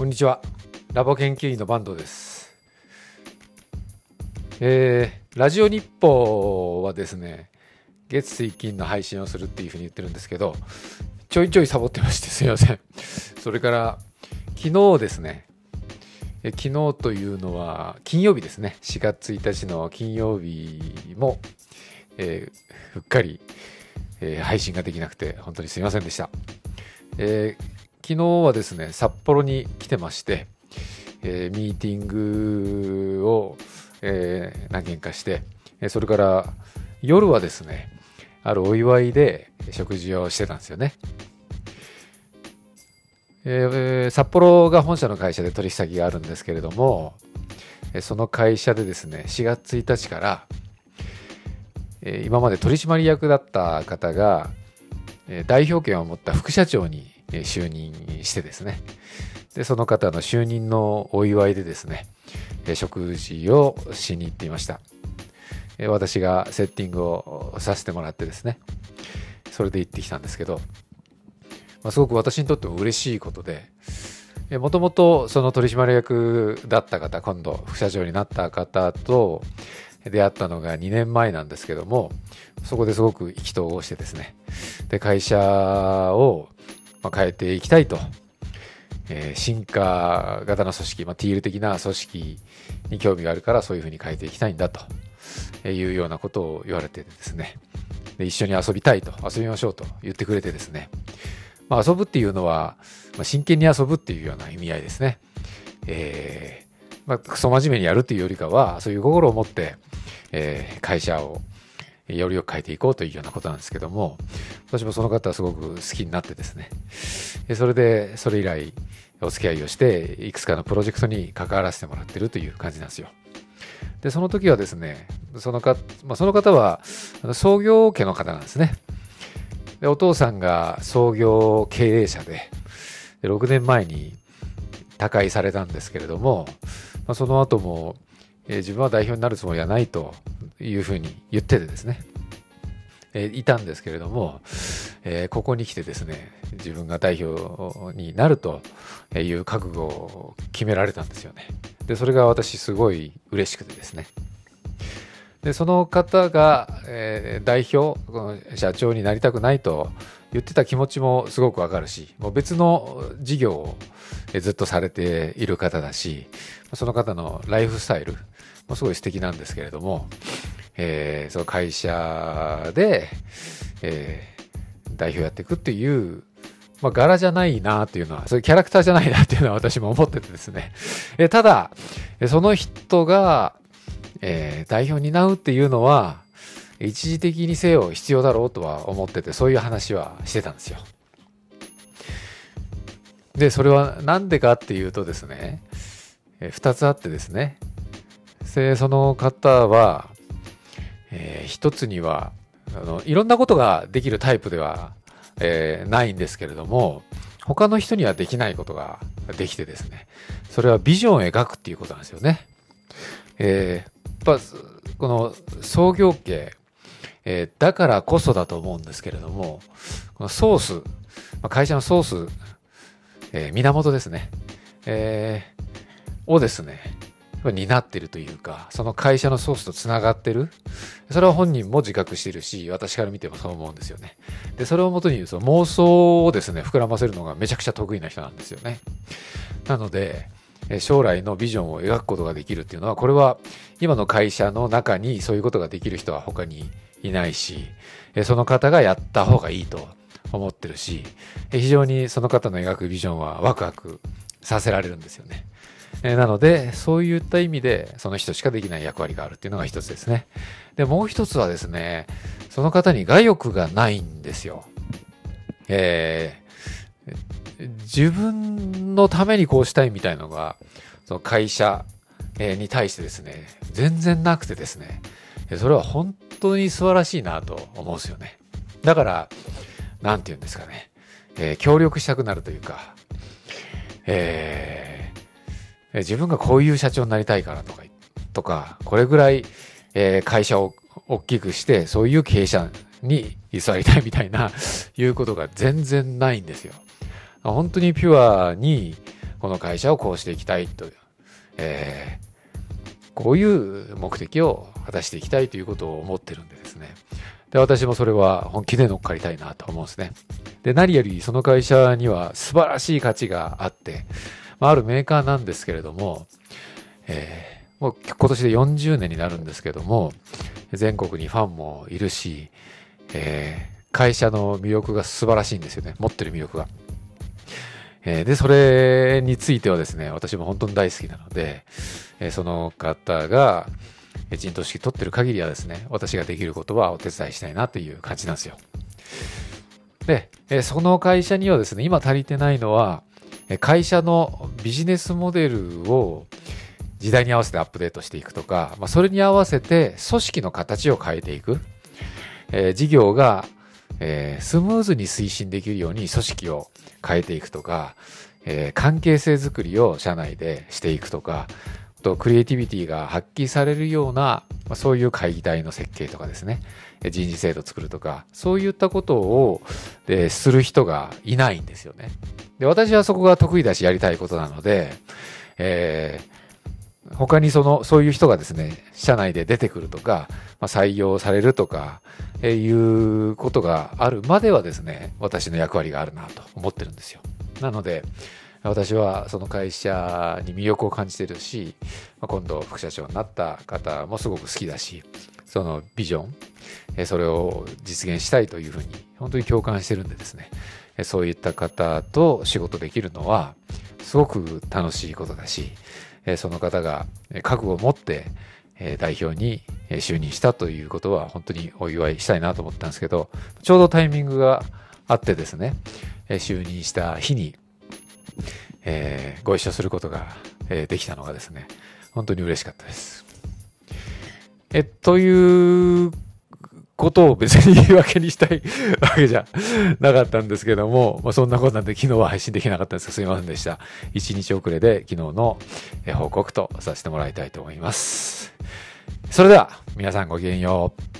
こんにちは。ラボ研究員の坂東です。えー、ラジオ日報はですね、月水金の配信をするっていうふうに言ってるんですけど、ちょいちょいサボってまして すいません。それから、昨日ですね、え昨日というのは金曜日ですね。4月1日の金曜日も、えーふっかり、えー配信ができなくて本当にすいませんでした。えー昨日はですね、札幌に来てまして、えーミーティングを、えー何件かして、それから夜はですね、あるお祝いで食事をしてたんですよね。えー札幌が本社の会社で取引先があるんですけれども、その会社でですね、4月1日から、今まで取締役だった方が、代表権を持った副社長に就任してですね、で、その方の就任のお祝いでですね、食事をしに行っていました。私がセッティングをさせてもらってですね、それで行ってきたんですけど、まあ、すごく私にとっても嬉しいことで、もともとその取締役だった方、今度副社長になった方と出会ったのが2年前なんですけども、そこですごく意気投合してですね、で、会社をまあ変えていきたいと、えー進化型の組織、まあ、ティール的な組織に興味があるからそういうふうに変えていきたいんだと。いうようなことを言われてですね、で一緒に遊びたいと、遊びましょうと言ってくれてですね、まあ、遊ぶっていうのは、まあ、真剣に遊ぶっていうような意味合いですね。えーまあ、クソ真面目にやるっていうよりかは、そういう心を持って、えー会社をよりよく変えていこうというようなことなんですけども、私もその方はすごく好きになってですね、それで、それ以来、お付き合いをして、いくつかのプロジェクトに関わらせてもらってるという感じなんですよ。で、その時はですね、そのか、まあ、その方は創業家の方なんですね。で、お父さんが創業経営者で、で6年前に他界されたんですけれども、まあ、その後も、えー自分は代表になるつもりはないというふうに言っててですね、えーいたんですけれども、えーここに来てですね、自分が代表になるという覚悟を決められたんですよね。で、それが私すごい嬉しくてですね。で、その方が、えー代表、社長になりたくないと言ってた気持ちもすごくわかるし、もう別の事業をずっとされている方だし、その方のライフスタイルもすごい素敵なんですけれども、えーその会社で、えー代表やっていくっていう、まあ、柄じゃないなっていうのは、そういうキャラクターじゃないなっていうのは私も思っててですね。えーただ、その人が、えー代表に担うっていうのは、一時的にせよ必要だろうとは思ってて、そういう話はしてたんですよ。で、それはなんでかっていうとですね、えー二つあってですね、でその方は、えー一つにはあの、いろんなことができるタイプでは、えーないんですけれども、他の人にはできないことができてですね、それはビジョンを描くっていうことなんですよね。えーやっぱこの創業家、えーだからこそだと思うんですけれども、このソース、ま会社のソース、えー源ですね、えーをですね、担ってるというか、その会社のソースとつながってる。それは本人も自覚してるし、私から見てもそう思うんですよね。で、それをもとにその妄想をですね、膨らませるのがめちゃくちゃ得意な人なんですよね。なので、将来のビジョンを描くことができるっていうのは、これは今の会社の中にそういうことができる人は他にいないし、その方がやった方がいいと思ってるし、非常にその方の描くビジョンはワクワクさせられるんですよね。えなので、そういった意味で、その人しかできない役割があるっていうのが一つですね。で、もう一つはですね、その方に我欲がないんですよ。えー自分のためにこうしたいみたいのが、その会社えに対してですね、全然なくてですね、それは本当に素晴らしいなと思うんですよね。だから、なんて言うんですかね、えー協力したくなるというか、えー自分がこういう社長になりたいからとか、とか、これぐらい、えー会社を大きくして、そういう経営者に居座りたいみたいな、いうことが全然ないんですよ。本当にピュアに、この会社をこうしていきたいと、えー、こういう目的を果たしていきたいということを思ってるんでですね。で、私もそれは本気で乗っかりたいなと思うんですね。で、何よりその会社には素晴らしい価値があって、まあ、あるメーカーなんですけれども、えー、もう今年で40年になるんですけども、全国にファンもいるし、えー、会社の魅力が素晴らしいんですよね。持ってる魅力が。えー、で、それについてはですね、私も本当に大好きなので、えー、その方が、陣頭指揮取ってる限りはですね、私ができることはお手伝いしたいなという感じなんですよ。で、えその会社にはですね、今足りてないのは、会社のビジネスモデルを時代に合わせてアップデートしていくとか、まあ、それに合わせて組織の形を変えていく。えー、事業が、えー、スムーズに推進できるように組織を変えていくとか、えー、関係性づくりを社内でしていくとか、とクリエイティビティが発揮されるような、まあ、そういう会議体の設計とかですね、人事制度作るとか、そういったことを、する人がいないんですよね。で、私はそこが得意だしやりたいことなので、えー、他にその、そういう人がですね、社内で出てくるとか、まあ、採用されるとか、え、いうことがあるまではですね、私の役割があるなと思ってるんですよ。なので、私はその会社に魅力を感じてるし、今度副社長になった方もすごく好きだし、そのビジョン、それを実現したいというふうに本当に共感してるんでですね、そういった方と仕事できるのはすごく楽しいことだし、その方が覚悟を持って代表に就任したということは本当にお祝いしたいなと思ったんですけど、ちょうどタイミングがあってですね、就任した日にえー、ご一緒することが、えー、できたのがですね、本当に嬉しかったです。え、ということを別に言い訳にしたい わけじゃなかったんですけども、まあ、そんなことなんで昨日は配信できなかったんですがすいませんでした。1日遅れで昨日の報告とさせてもらいたいと思います。それでは皆さんごきげんよう。